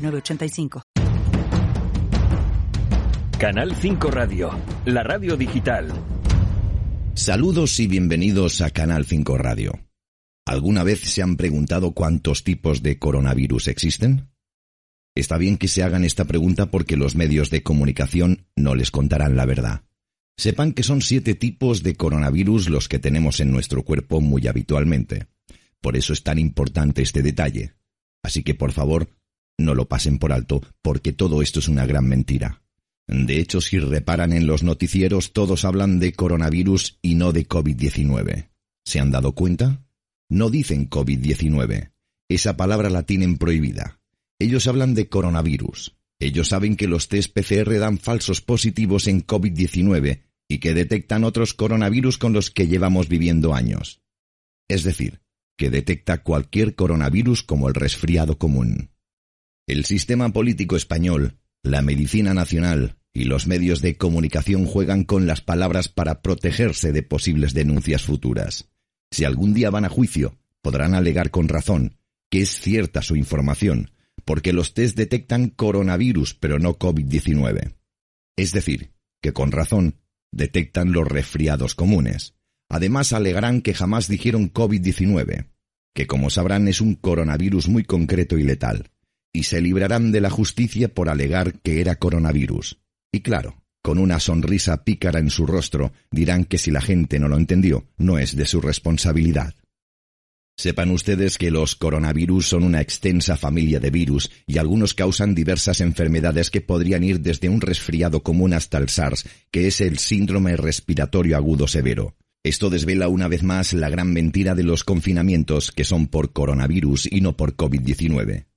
906985. Canal 5 Radio, la radio digital. Saludos y bienvenidos a Canal 5 Radio. ¿Alguna vez se han preguntado cuántos tipos de coronavirus existen? Está bien que se hagan esta pregunta porque los medios de comunicación no les contarán la verdad. Sepan que son siete tipos de coronavirus los que tenemos en nuestro cuerpo muy habitualmente. Por eso es tan importante este detalle. Así que por favor, no lo pasen por alto, porque todo esto es una gran mentira. De hecho, si reparan en los noticieros, todos hablan de coronavirus y no de COVID-19. ¿Se han dado cuenta? No dicen COVID-19. Esa palabra la tienen prohibida. Ellos hablan de coronavirus. Ellos saben que los test PCR dan falsos positivos en COVID-19 y que detectan otros coronavirus con los que llevamos viviendo años. Es decir, que detecta cualquier coronavirus como el resfriado común. El sistema político español, la medicina nacional y los medios de comunicación juegan con las palabras para protegerse de posibles denuncias futuras. Si algún día van a juicio, podrán alegar con razón que es cierta su información, porque los test detectan coronavirus pero no COVID-19. Es decir, que con razón detectan los resfriados comunes. Además alegarán que jamás dijeron COVID-19, que como sabrán es un coronavirus muy concreto y letal, y se librarán de la justicia por alegar que era coronavirus. Y claro, con una sonrisa pícara en su rostro, dirán que si la gente no lo entendió, no es de su responsabilidad. Sepan ustedes que los coronavirus son una extensa familia de virus y algunos causan diversas enfermedades que podrían ir desde un resfriado común hasta el SARS, que es el síndrome respiratorio agudo severo. Esto desvela una vez más la gran mentira de los confinamientos que son por coronavirus y no por COVID-19.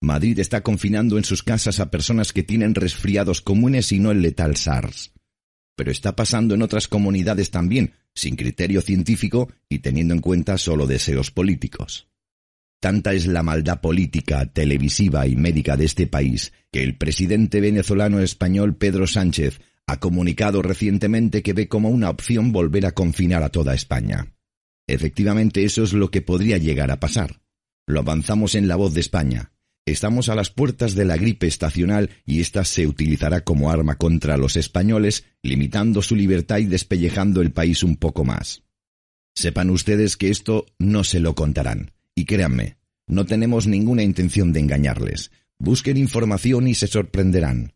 Madrid está confinando en sus casas a personas que tienen resfriados comunes y no el letal SARS. Pero está pasando en otras comunidades también, sin criterio científico y teniendo en cuenta solo deseos políticos. Tanta es la maldad política, televisiva y médica de este país que el presidente venezolano español Pedro Sánchez ha comunicado recientemente que ve como una opción volver a confinar a toda España. Efectivamente, eso es lo que podría llegar a pasar. Lo avanzamos en la voz de España. Estamos a las puertas de la gripe estacional y ésta se utilizará como arma contra los españoles, limitando su libertad y despellejando el país un poco más. Sepan ustedes que esto no se lo contarán. Y créanme, no tenemos ninguna intención de engañarles. Busquen información y se sorprenderán.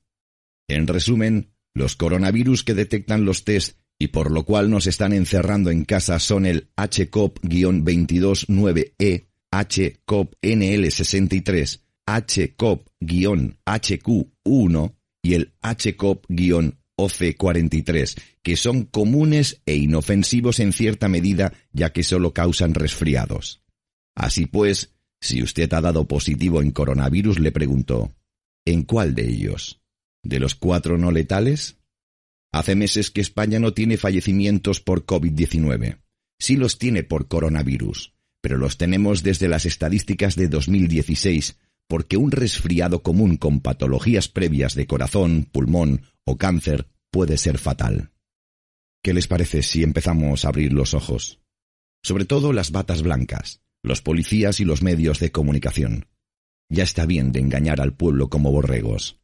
En resumen, los coronavirus que detectan los test y por lo cual nos están encerrando en casa son el HCOP-229E, HCOP-NL63, HCOP-HQ1 y el HCOP-OC43, que son comunes e inofensivos en cierta medida ya que solo causan resfriados. Así pues, si usted ha dado positivo en coronavirus, le pregunto, ¿en cuál de ellos? ¿De los cuatro no letales? Hace meses que España no tiene fallecimientos por COVID-19. Sí los tiene por coronavirus, pero los tenemos desde las estadísticas de 2016, porque un resfriado común con patologías previas de corazón, pulmón o cáncer puede ser fatal. ¿Qué les parece si empezamos a abrir los ojos? Sobre todo las batas blancas, los policías y los medios de comunicación. Ya está bien de engañar al pueblo como borregos.